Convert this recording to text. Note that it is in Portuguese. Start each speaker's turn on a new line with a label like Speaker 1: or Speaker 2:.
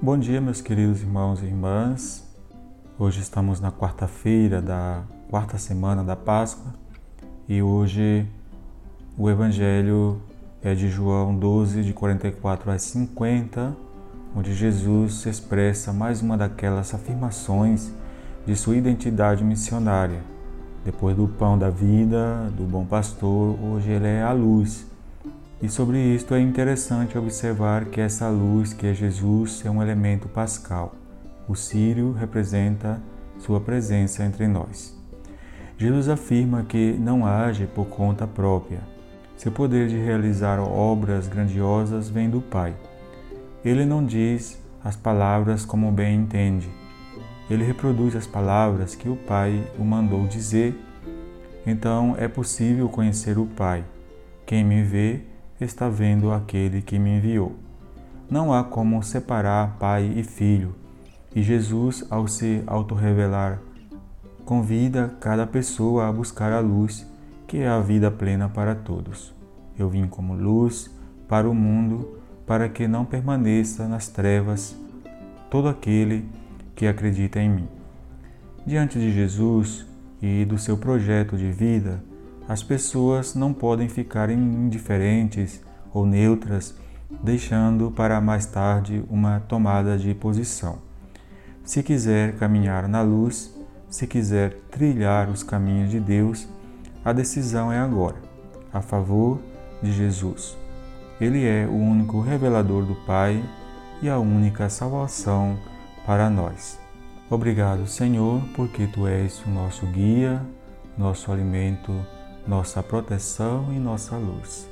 Speaker 1: Bom dia, meus queridos irmãos e irmãs. Hoje estamos na quarta-feira da quarta semana da Páscoa e hoje o Evangelho é de João 12, de 44 a 50, onde Jesus expressa mais uma daquelas afirmações de sua identidade missionária. Depois do pão da vida, do bom pastor, hoje ele é a luz e sobre isto é interessante observar que essa luz, que é Jesus, é um elemento pascal. O círio representa sua presença entre nós. Jesus afirma que não age por conta própria. Seu poder de realizar obras grandiosas vem do Pai. Ele não diz as palavras como bem entende. Ele reproduz as palavras que o Pai o mandou dizer. Então é possível conhecer o Pai. Quem me vê, está vendo aquele que me enviou. Não há como separar pai e filho, e Jesus, ao se autorrevelar, convida cada pessoa a buscar a luz, que é a vida plena para todos. Eu vim como luz para o mundo, para que não permaneça nas trevas todo aquele que acredita em mim. Diante de Jesus e do seu projeto de vida, as pessoas não podem ficar indiferentes ou neutras, deixando para mais tarde uma tomada de posição. Se quiser caminhar na luz, se quiser trilhar os caminhos de Deus, a decisão é agora, a favor de Jesus. Ele é o único revelador do Pai e a única salvação para nós. Obrigado, Senhor, porque tu és o nosso guia, nosso alimento nossa proteção e nossa luz.